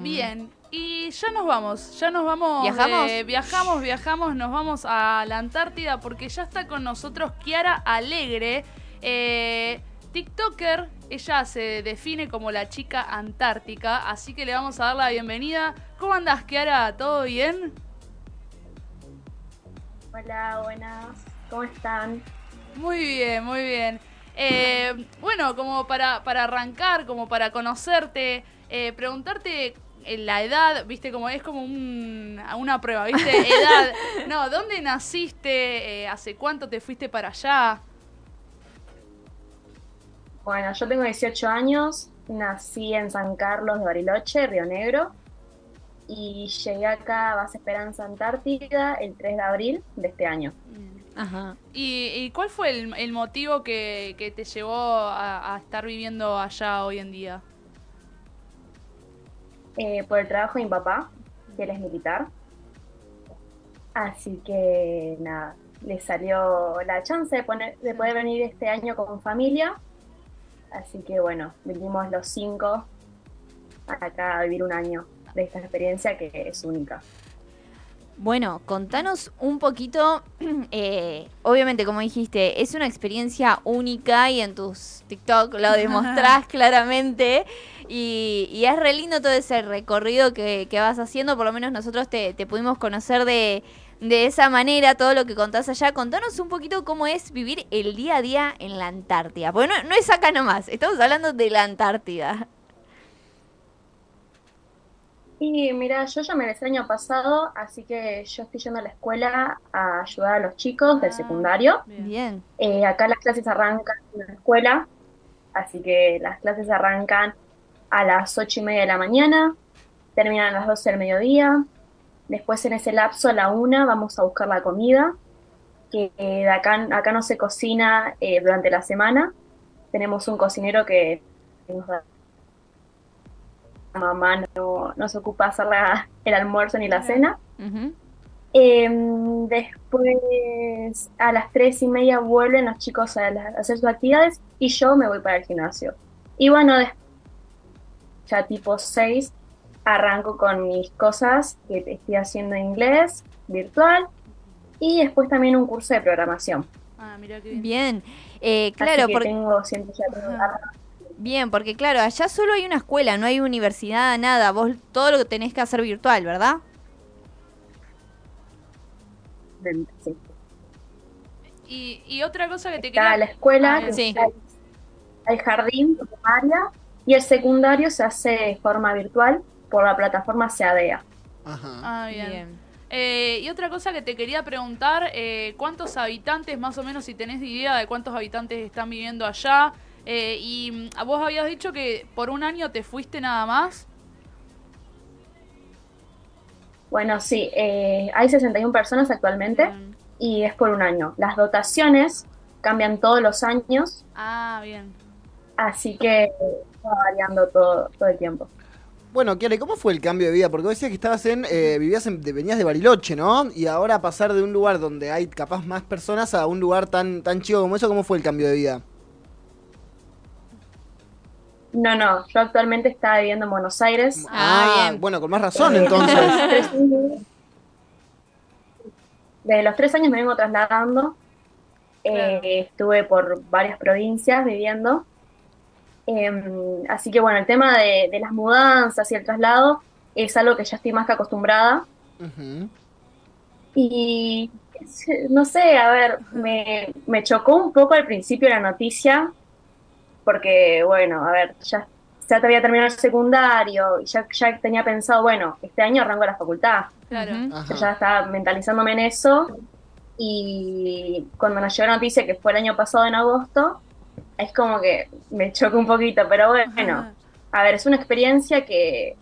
Bien, y ya nos vamos, ya nos vamos. ¿Viajamos? de- viajamos, viajamos, nos vamos a la Antártida porque ya está con nosotros Kiara Alegre, eh, TikToker. Ella se define como la chica antártica, así que le vamos a dar la bienvenida. ¿Cómo andas, Kiara? ¿Todo bien? Hola, buenas. ¿Cómo están? Muy bien, muy bien. Eh, bueno, como para, para arrancar, como para conocerte, eh, preguntarte la edad, viste, como es como un- una prueba, viste, edad. No, ¿dónde naciste? Eh, ¿Hace cuánto te fuiste para allá? Bueno, yo tengo 18 años, nací en San Carlos de Bariloche, Río Negro, y llegué acá a Base Esperanza Antártida el 3 de abril de este año. Ajá. ¿Y, y cuál fue el, el motivo que, que te llevó a, a estar viviendo allá hoy en día? Eh, por el trabajo de mi papá, que él es militar. Así que nada, le salió la chance de, poner, de poder venir este año con familia. Así que bueno, vinimos los cinco acá a vivir un año de esta experiencia que es única. Bueno, contanos un poquito, eh, obviamente como dijiste, es una experiencia única y en tus TikTok lo demostrás claramente y, y es re lindo todo ese recorrido que, que vas haciendo, por lo menos nosotros te, te pudimos conocer de, de esa manera, todo lo que contás allá. Contanos un poquito cómo es vivir el día a día en la Antártida, porque no, no es acá nomás, estamos hablando de la Antártida. Y mira, yo ya me el año pasado, así que yo estoy yendo a la escuela a ayudar a los chicos del Ah. secundario. Bien. Bien. Eh, acá las clases arrancan en la escuela, así que las clases arrancan a las ocho y media de la mañana, terminan a las 12 del mediodía. Después en ese lapso, a la una, vamos a buscar la comida, que eh, acá, acá no se cocina eh, durante la semana. Tenemos un cocinero que nos da mamá no, no se ocupa hacer la- el almuerzo ni la cena. Em, después, a las tres y media vuelven los chicos a, la- a hacer sus actividades y yo me voy para el gimnasio. Y bueno, des- ya tipo seis, arranco con mis cosas que estoy haciendo en inglés, virtual, y después también un curso de programación. Ah, mira qué bien. Bien. Eh, Así claro, que porque... tengo siempre ya. Bien, porque claro, allá solo hay una escuela, no hay universidad, nada. Vos todo lo que tenés que hacer virtual, ¿verdad? sí. Y, y otra cosa que te Está quería... la escuela, Ah, que sí. hay, hay jardín, primaria, y el secundario se hace de forma virtual por la plataforma SEADEA. Ajá. Ah, bien. Eh, y otra cosa que te quería preguntar, eh, ¿cuántos habitantes, más o menos, si tenés idea de cuántos habitantes están viviendo allá? Eh, y mm, a vos habías dicho que por un año te fuiste nada más. Bueno, sí, eh, hay 61 personas actualmente Bien. y es por un año. Las dotaciones cambian todos los años, Ah, bien. así que va variando todo, todo el tiempo. Bueno, Kiara, ¿y ¿cómo fue el cambio de vida? Porque vos decías que estabas en, eh, vivías en, de- venías de Bariloche, ¿no? Y ahora pasar de un lugar donde hay capaz más personas a un lugar tan, tan chico como eso, ¿cómo fue el cambio de vida? No, no, yo actualmente estaba viviendo en Buenos Aires. Ah, bien. Bueno, con más razón Eh, entonces. Desde los tres años me vengo trasladando. Eh, estuve por varias provincias viviendo. Em, así que bueno, el tema de, de las mudanzas y el traslado es algo que ya estoy más que acostumbrada. Y no sé, a ver, me, me chocó un poco al principio la noticia, porque bueno, a ver, ya, ya te había terminado el secundario, y ya, ya tenía pensado, bueno, este año arranco la facultad. Claro. Yo ya estaba mentalizándome en eso. Y cuando nos llegó la noticia que fue el año pasado en agosto, es como que me chocó un poquito, pero bueno, Ajá. a ver, es una experiencia que,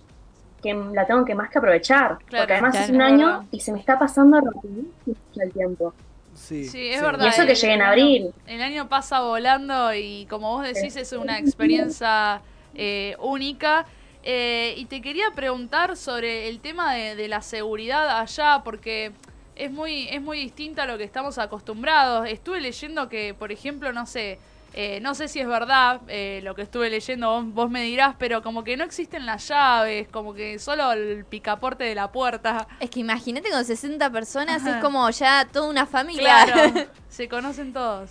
que la tengo que más que aprovechar, Claro, porque además es un año verdad. y se me está pasando rapidísimo el tiempo. Sí, Sí, es verdad. Y eso que llegué en abril. El año pasa volando y como vos decís es una experiencia eh, única. Eh, y te quería preguntar sobre el tema de, de la seguridad allá, porque es muy, es muy distinta a lo que estamos acostumbrados. Estuve leyendo que, por ejemplo, no sé, eh, no sé si es verdad eh, lo que estuve leyendo, vos, vos me dirás, pero como que no existen las llaves, como que solo el picaporte de la puerta. Es que imagínate con 60 personas, Ajá. es como ya toda una familia. Claro, se conocen todos.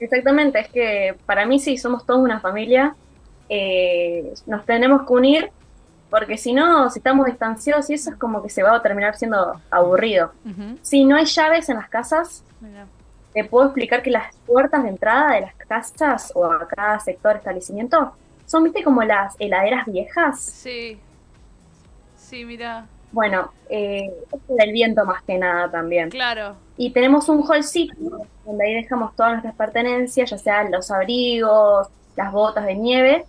Exactamente, es que para mí sí, somos todos una familia, eh, nos tenemos que unir, porque si no, si estamos distanciados y eso es como que se va a terminar siendo aburrido. Si no hay llaves en las casas, Mirá. Te puedo explicar que las puertas de entrada de las casas o a cada sector establecimiento son, viste, como las heladeras viejas. Sí. Sí, mira, Bueno, eh, es por el viento más que nada también. claro. Y tenemos un hallcito donde ahí dejamos todas nuestras pertenencias, ya sean los abrigos, las botas de nieve.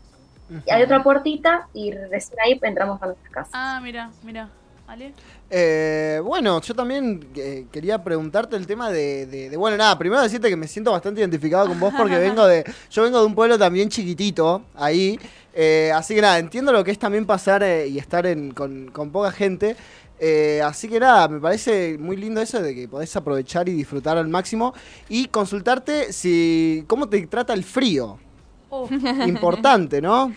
Y hay otra puertita y recién ahí entramos a nuestras casas. Ah, mira, mira. ¿Ale? Eh, bueno, yo también eh, quería preguntarte el tema de, de- de- Bueno, nada, primero decirte que me siento bastante identificado con vos porque vengo de. Yo vengo de un pueblo también chiquitito, ahí. eh, así que nada, entiendo lo que es también pasar eh, y estar en- con, con poca gente. eh, así que nada, me parece muy lindo eso de que podés aprovechar y disfrutar al máximo. Y consultarte si. cómo te trata el frío. Oh, Importante, ¿no?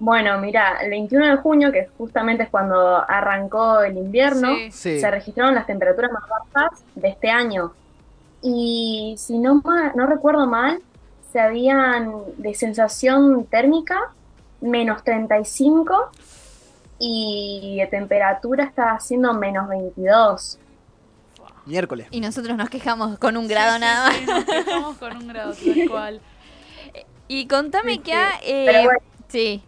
Bueno, mira, el 21 de junio, que justamente es cuando arrancó el invierno, Sí. Sí. se registraron las temperaturas más bajas de este año. Y si no, ma- no recuerdo mal, se habían de sensación térmica menos 35 y de temperatura estaba haciendo menos 22. Miércoles. Y nosotros nos quejamos con un grado sí, nada más. sí, nos quejamos con un grado, tal cual. Y contame Sí, que... ha- eh, Pero bueno. Sí.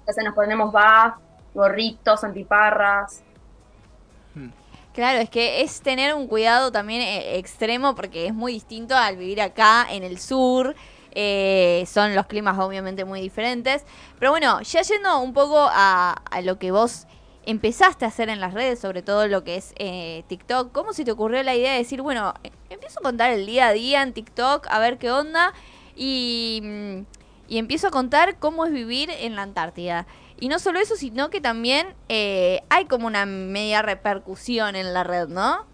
Entonces nos ponemos baf, gorritos, antiparras. Claro, es que es tener un cuidado también eh, extremo porque es muy distinto al vivir acá en el sur. eh, son los climas obviamente muy diferentes. Pero bueno, ya yendo un poco a, a lo que vos empezaste a hacer en las redes, sobre todo lo que es eh, TikTok, ¿cómo se te ocurrió la idea de decir, bueno, empiezo a contar el día a día en TikTok, a ver qué onda? Y, mm, y empiezo a contar cómo es vivir en la Antártida. Y no solo eso, sino que también eh, hay como una media repercusión en la red, ¿no?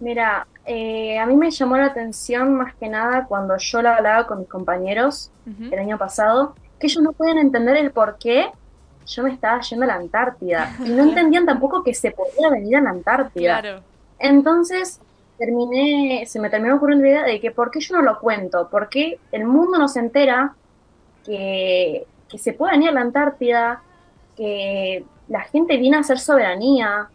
Mira, eh, a mí me llamó la atención más que nada cuando yo lo hablaba con mis compañeros el año pasado, que ellos no podían entender el por qué yo me estaba yendo a la Antártida. Y no entendían tampoco que se podía venir a la Antártida. Claro. Entonces terminé, se me terminó ocurriendo la idea de que por qué yo no lo cuento, por qué el mundo no se entera que, que se puede venir a la Antártida, que la gente viene a hacer soberanía,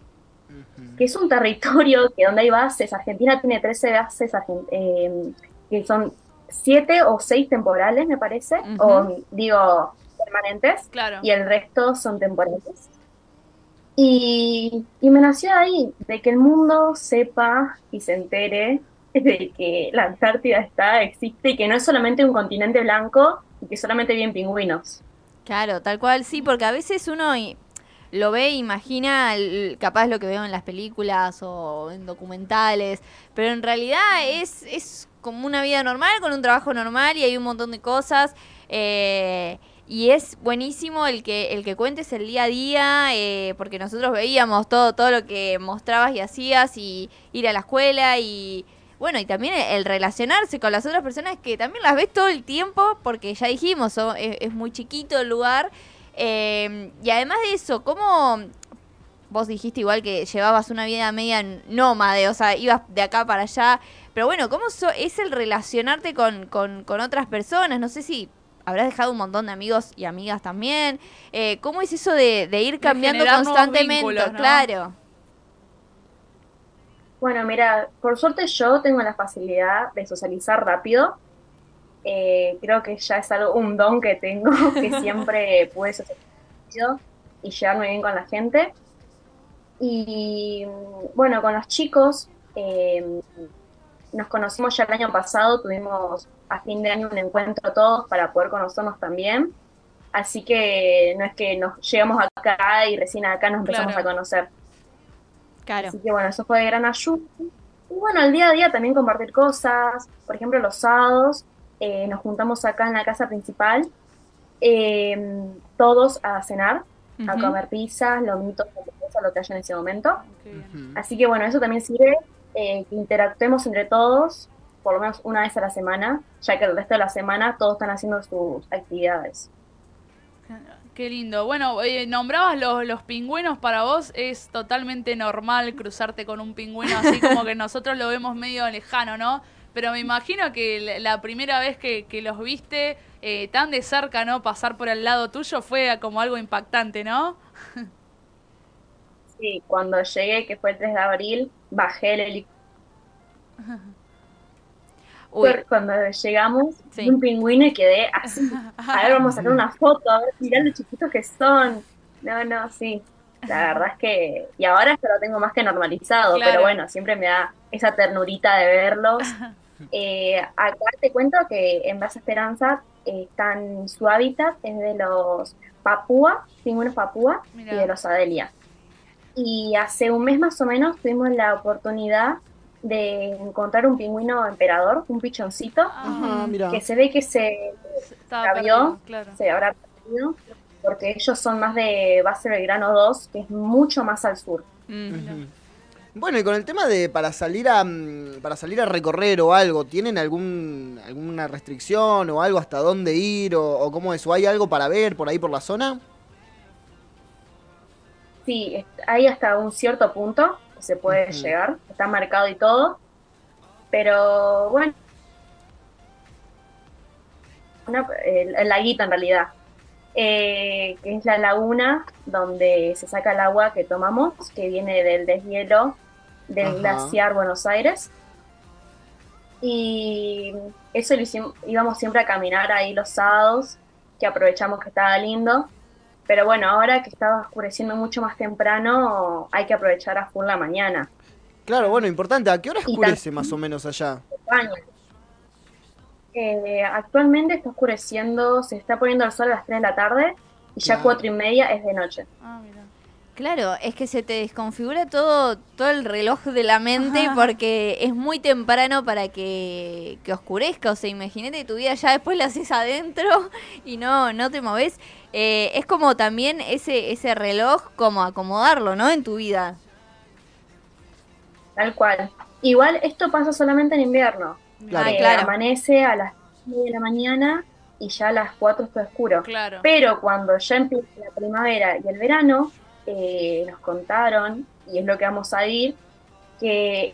que es un territorio que donde hay bases, Argentina tiene 13 bases eh, que son 7 o 6 temporales, me parece, o digo permanentes, Claro. y el resto son temporales. Y, y me nació ahí, de que el mundo sepa y se entere de que la Antártida está, existe y que no es solamente un continente blanco y que solamente viven pingüinos. Claro, tal cual, sí, porque a veces uno lo ve e imagina capaz lo que veo en las películas o en documentales, pero en realidad es, es como una vida normal, con un trabajo normal y hay un montón de cosas. eh, y es buenísimo el que, el que cuentes el día a día, eh, porque nosotros veíamos todo, todo lo que mostrabas y hacías y ir a la escuela y bueno, y también el relacionarse con las otras personas que también las ves todo el tiempo, porque ya dijimos, es muy chiquito el lugar. eh, y además de eso, ¿cómo vos dijiste igual que llevabas una vida media nómade, o sea, ibas de acá para allá? Pero bueno, ¿cómo so- es el relacionarte con, con, con otras personas? No sé si habrás dejado un montón de amigos y amigas también. Eh, ¿Cómo es eso de, de ir cambiando constantemente? vínculos, ¿no? Claro. Bueno, mira, por suerte yo tengo la facilidad de socializar rápido. Eh, creo que ya es algo, un don que tengo, que siempre pude socializar rápido y llevarme bien con la gente. Y bueno, con los chicos, eh, nos conocimos ya el año pasado, tuvimos a fin de año un encuentro todos para poder conocernos también. Así que no es que nos llegamos acá y recién acá nos empezamos Claro. a conocer. Claro. Así que bueno, eso fue de gran ayuda. Y bueno, el día a día también compartir cosas. Por ejemplo, los sábados eh, nos juntamos acá en la casa principal, eh, todos a cenar. a comer pizzas, lomitos, lo que haya en ese momento. Así que bueno, eso también sirve eh, que interactuemos entre todos, por lo menos una vez a la semana, ya que el resto de la semana todos están haciendo sus actividades. Qué lindo. Bueno, eh, nombrabas los, los pingüinos para vos. Es totalmente normal cruzarte con un pingüino así como que nosotros lo vemos medio lejano, ¿no? Pero me imagino que la- primera vez que, que los viste eh, tan de cerca, ¿no? Pasar por el lado tuyo fue como algo impactante, ¿no? Sí, cuando llegué, que fue el 3 de abril, bajé el helicóptero. Uy, Cuando llegamos, Sí. un pingüino y quedé así. A ver, vamos a sacar una foto, a ver, mirá lo chiquitos que son. No, no, sí. La verdad es que. Y ahora ya lo tengo más que normalizado, Claro. pero bueno, siempre me da esa ternurita de verlos. Eh, acá te cuento que en Base Esperanza eh, están. Su hábitat es de los papúa, pingüinos papúa y de los adelia. Y hace un mes más o menos tuvimos la oportunidad de encontrar un pingüino emperador, un pichoncito, Ajá, mira. que se ve que se perdido, claro. se habrá perdido, porque ellos son más de base Belgrano 2, que es mucho más al sur. mm. Bueno, y con el tema de para salir a mm, para salir a recorrer o algo, ¿tienen algún alguna restricción o algo hasta dónde ir o, o cómo es? ¿O hay algo para ver por ahí por la zona? Sí, hay hasta un cierto punto que se puede llegar, está marcado y todo, pero bueno, una- el, el laguito en realidad, eh, que es la laguna donde se saca el agua que tomamos, que viene del deshielo del Ajá. glaciar Buenos Aires. Y eso lo hicimos, íbamos siempre a caminar ahí los sábados, que aprovechamos que estaba lindo. Pero bueno, ahora que estaba oscureciendo mucho más temprano, hay que aprovechar a full la mañana. Claro, bueno, importante. ¿A qué hora oscurece más o menos allá? Eh, actualmente está oscureciendo, se está poniendo el sol a las 3 de la tarde y ya cuatro y media es de noche. Ah, mira. Claro, es que se te desconfigura todo, todo el reloj de la mente porque es muy temprano para que, que oscurezca. O sea, imagínate tu vida ya después la haces adentro y no, no te moves. Eh, es como también ese, ese reloj, como acomodarlo, ¿no? En tu vida. Tal cual. Igual esto pasa solamente en invierno. Claro. Eh, claro. Amanece a las 9 de la mañana y ya a las 4 está oscuro. Claro. Pero cuando ya empieza la primavera y el verano, eh, nos contaron, y es lo que vamos a ir, que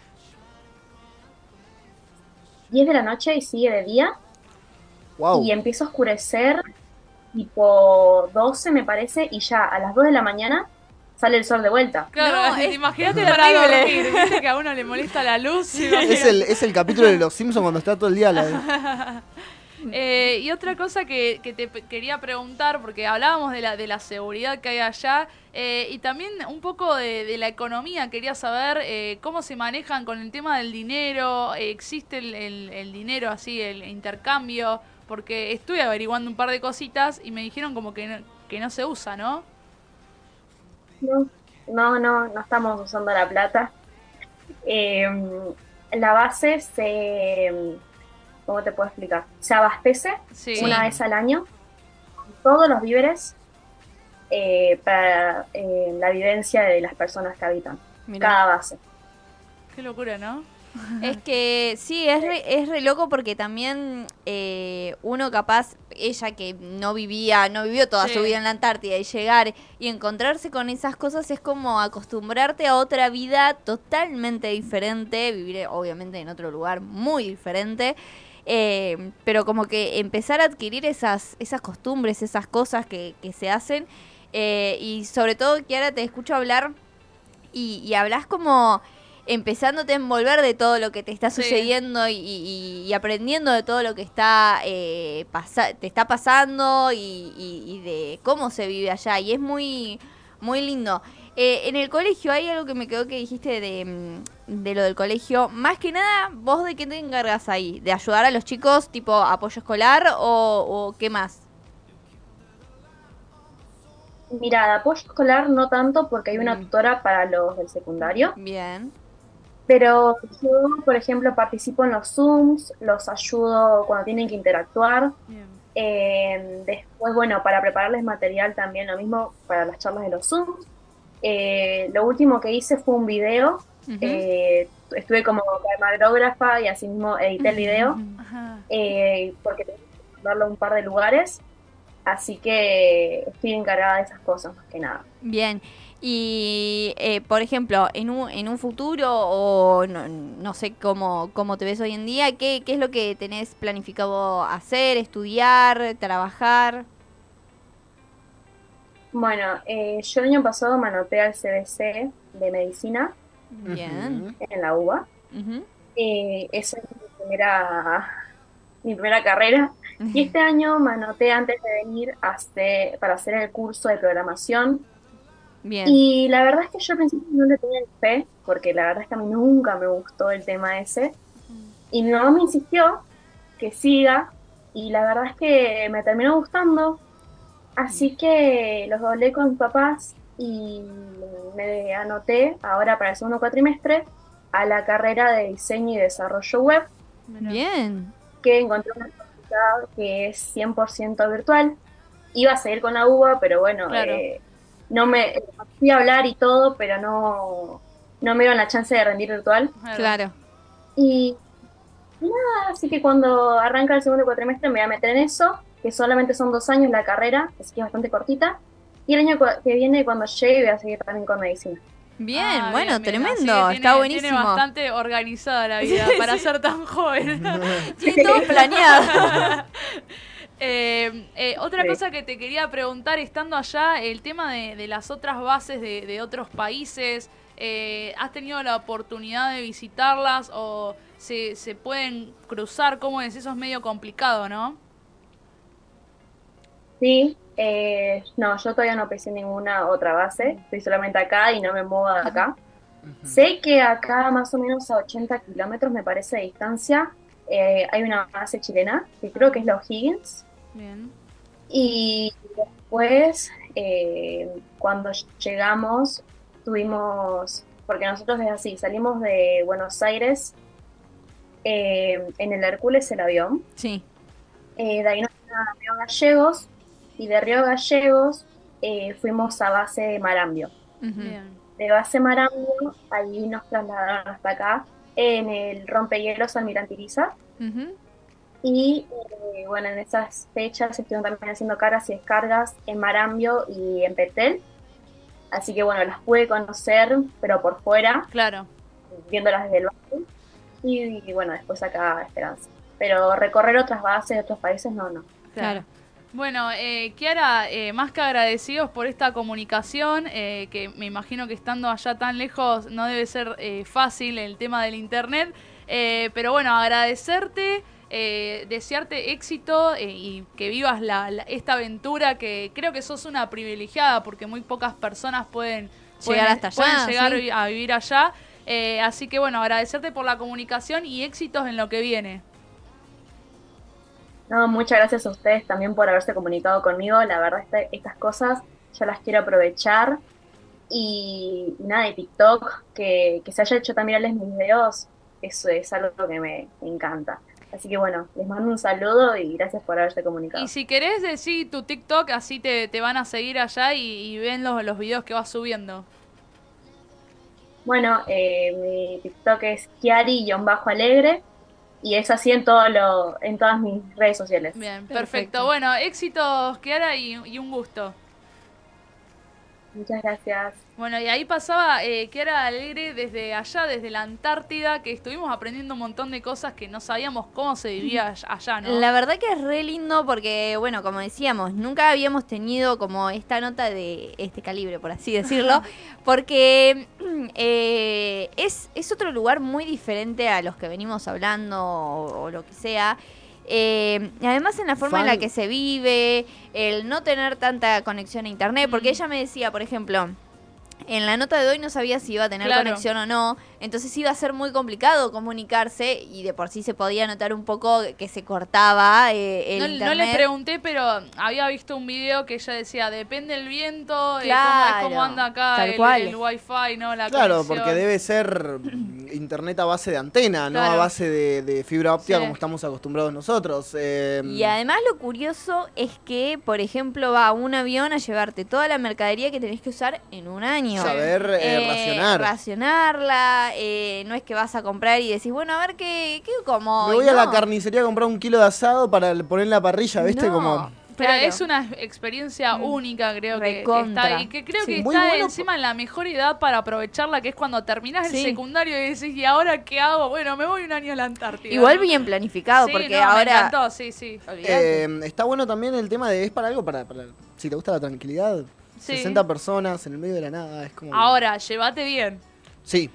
10 de la noche y sigue de día Wow. y empieza a oscurecer tipo 12 me parece y ya a las 2 de la mañana sale el sol de vuelta. Claro, No, es imagínate para dormir. Viste que a uno le molesta la luz. Es el, es el capítulo de los Simpsons cuando está todo el día la... Eh, y otra cosa que, que te quería preguntar, porque hablábamos de la, de la seguridad que hay allá, eh, y también un poco de, la economía, quería saber eh, cómo se manejan con el tema del dinero, existe el, el- dinero así, el intercambio, porque estuve averiguando un par de cositas y me dijeron como que no, que no se usa, ¿no? No, no, no, no estamos usando la plata. Eh, la base se, ¿cómo te puedo explicar? Se abastece Sí. una vez al año con todos los víveres eh, para eh, la vivencia de las personas que habitan. Mirá. Cada base. Qué locura, ¿no? Es que sí, es re, es re loco porque también eh, uno capaz, ella que no vivía, no vivió toda Sí. su vida en la Antártida y llegar y encontrarse con esas cosas es como acostumbrarte a otra vida totalmente diferente, vivir obviamente en otro lugar muy diferente. Eh, pero como que empezar a adquirir esas, esas costumbres, esas cosas que, que se hacen eh, y sobre todo que ahora te escucho hablar y, y hablas como empezándote a envolver de todo lo que te está Sí. sucediendo y, y- y aprendiendo de todo lo que está eh, pasa- te está pasando y, y- y de cómo se vive allá y es muy muy lindo Eh, en el colegio hay algo que me quedó que dijiste de, mm, de lo del colegio más que nada vos de qué te encargas ahí de ayudar a los chicos tipo apoyo escolar o, o qué más Mira, de apoyo escolar no tanto porque hay una Mm. tutora para los del secundario, bien pero yo, por ejemplo, participo en los Zooms, los ayudo cuando tienen que interactuar. Bien. Eh, después, bueno, para prepararles material también lo mismo para las charlas de los Zoom. Eh, lo último que hice fue un video. Eh, estuve como camarógrafa y así mismo edité el video eh, porque tenía que mandarlo a un par de lugares. Así que estoy encargada de esas cosas más que nada. Bien. Y, eh, por ejemplo, en un, en un futuro o no, no sé cómo, cómo te ves hoy en día, ¿qué, ¿qué es lo que tenés planificado hacer, estudiar, trabajar? Bueno, eh, yo el año pasado me anoté al CBC de medicina Bien. en la UBA. Ujú. Eh, esa es mi primera, mi primera carrera. Y este año me anoté antes de venir hacer- para hacer el curso de programación. Bien. Y la verdad es que yo al principio no le tenía fe, porque la verdad es que a mí nunca me gustó el tema ese. Y mi mamá me insistió que siga, y la verdad es que me terminó gustando. Así que los hablé con mis papás y me anoté ahora para el segundo cuatrimestre a la carrera de diseño y desarrollo web. Bien. que encontré una facultad que es 100% virtual. Iba a seguir con la UBA, pero bueno, Claro. eh, no me fui a hablar y todo, pero no, no me dieron la chance de rendir virtual. Claro. Y nada, así que cuando arranca el segundo cuatrimestre me voy a meter en eso, que solamente son dos años la carrera, así que es bastante cortita. Y el año que viene, cuando llegue, voy a seguir también con medicina. Bien, Ah, bueno, bien, tremendo, tiene- está buenísimo. Tiene bastante organizada la vida para ser tan joven. Tiene todo planeado. Eh, eh, otra Sí. cosa que te quería preguntar, estando allá, el tema de, de las otras bases de, de otros países, eh, ¿has tenido la oportunidad de visitarlas o se, se pueden cruzar? ¿Cómo es? Eso es medio complicado, ¿no? Sí, eh, no, yo todavía no pisé ninguna otra base, estoy solamente acá y no me muevo de acá. Sé que acá más o menos a 80 kilómetros me parece de distancia eh, hay una base chilena, que creo que es la O'Higgins, Bien. y después eh, cuando llegamos tuvimos, porque nosotros es así, salimos de Buenos Aires eh, en el Hércules el avión, Sí. de ahí nos a Gallegos y de Río Gallegos eh, fuimos a base de Marambio. Ujú. Bien. De base Marambio, ahí nos trasladaron hasta acá en el rompehielos Almirantiriza. Ujú. Y eh, bueno, en esas fechas estuvieron también haciendo cargas y descargas en Marambio y en Petel. Así que bueno, las pude conocer, pero por fuera, Claro. viéndolas desde el base. Y, y bueno, después acá Esperanza. Pero recorrer otras bases de otros países, no, no. Claro. Bueno, eh, Kiara, eh, más que agradecidos por esta comunicación, eh, que me imagino que estando allá tan lejos no debe ser eh, fácil el tema del internet, eh, pero bueno, agradecerte, eh, desearte éxito y que vivas la, la- esta aventura que creo que sos una privilegiada porque muy pocas personas pueden Llegar pueden- hasta allá, pueden llegar sí. a vivir allá. Eh, así que bueno, agradecerte por la comunicación y éxitos en lo que viene. No, muchas gracias a ustedes también por haberse comunicado conmigo. La verdad, este- estas cosas yo las quiero aprovechar. Y, nada, de TikTok, que, que se haya hecho también mis videos, eso es algo que me, me encanta. Así que bueno, les mando un saludo y gracias por haberse comunicado. Y si querés decir tu TikTok, así te, te van a seguir allá y, y ven los, los videos que vas subiendo. Bueno, eh, mi TikTok es Kiari-alegre y es así en, todo lo, en todas mis redes sociales. Bien, Perfecto. perfecto. Bueno, éxitos, Kiara, y, y un gusto. Muchas gracias. Bueno, y ahí pasaba eh, Kiara Alegre desde allá, desde la Antártida, que estuvimos aprendiendo un montón de cosas que no sabíamos cómo se vivía all- allá, ¿no? La verdad que es re lindo porque, bueno, como decíamos, nunca habíamos tenido como esta nota de este calibre, por así decirlo, porque eh, es, es otro lugar muy diferente a los que venimos hablando o, o lo que sea. Eh, y además en la forma en la que se vive, el no tener tanta conexión a internet, porque Mm. ella me decía, por ejemplo, en la nota de hoy no sabía si iba a tener Claro. conexión o no, entonces iba a ser muy complicado comunicarse y de por sí se podía notar un poco que se cortaba eh, el No, no internet. le pregunté, pero había visto un video que ella decía, depende el viento, eh, Claro, cómo, es cómo anda acá el, cual. el wifi, ¿no? La Claro, conexión. porque debe ser internet a base de antena, no a base de, de fibra óptica Sí. como estamos acostumbrados nosotros. Eh, Y además lo curioso es que, por ejemplo, va un avión a llevarte toda la mercadería que tenés que usar en un año. Saber eh, racionar. Racionarla, eh, no es que vas a comprar y decís, bueno, a ver qué, qué como. Me voy a la carnicería a comprar un kilo de asado para poner en la parrilla, ¿viste? No, Como... Pero claro. es una experiencia única, creo que- está. Y que creo que. Muy está bueno encima en la mejor edad para aprovecharla, que es cuando terminás Sí. el secundario y decís, ¿y ahora qué hago? Bueno, me voy un año a la Antártida. Igual bien planificado, Sí, porque no, Me ahora. encantó, sí, sí. Eh, está bueno también el tema de, es para algo, para, para- si te gusta la tranquilidad. Sí. 60 personas en el medio de la nada, es como... Ahora, llévate bien. Sí,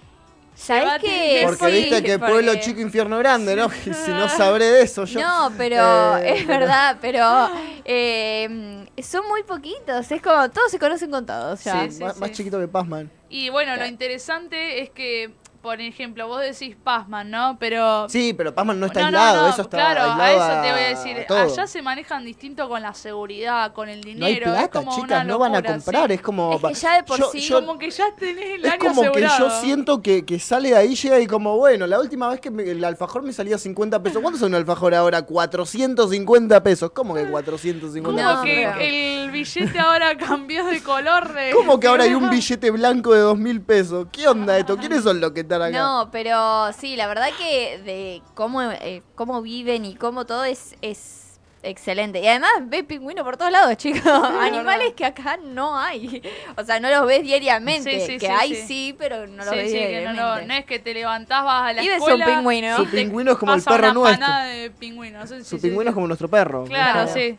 ¿Sabés qué? porque Sí, viste que porque- pueblo chico, infierno grande, ¿no? Y si no sabré de eso yo... No, pero Eh, es pero- verdad, pero eh, son muy poquitos. Es como todos se conocen con todos ya. Sí, sí. más, más chiquito que Pazman. Y bueno, lo interesante es que, por ejemplo, vos decís Pazman, ¿no? Pero... Sí, pero Pazman no está No, aislado, no, eso está claro, a eso te voy a decir. Allá se manejan distinto con la seguridad, con el No hay dinero. es plata, como chicas, no van a comprar, sí. es como... Es que ya de por yo- sí- yo- Como que ya tenés el Es año como que yo siento que, que sale de ahí, llega y como, bueno, la última vez que me- el alfajor me salía 50 pesos. ¿Cuánto son un alfajor ahora? 450 pesos. ¿Cómo que 450 Como No, que el billete ahora cambió de color. De... ¿Cómo que ahora hay un billete blanco de 2000 pesos? ¿Qué onda esto? ¿Quiénes son los que acá? No, pero sí, la verdad que de cómo, eh, cómo viven y cómo todo es, es excelente. Y además ves pingüinos por todos lados, chicos. Animales que acá no hay. O sea, no los ves diariamente. Sí, sí, que sí, hay sí. sí, pero no los sí, ves sí, que no, diariamente. no, no es que te levantás, vas a la Y ves un escuela. pingüino. Su pingüino es como el perro nuestro. de pingüinos. Su pingüino es como nuestro perro. Claro, Como- sí.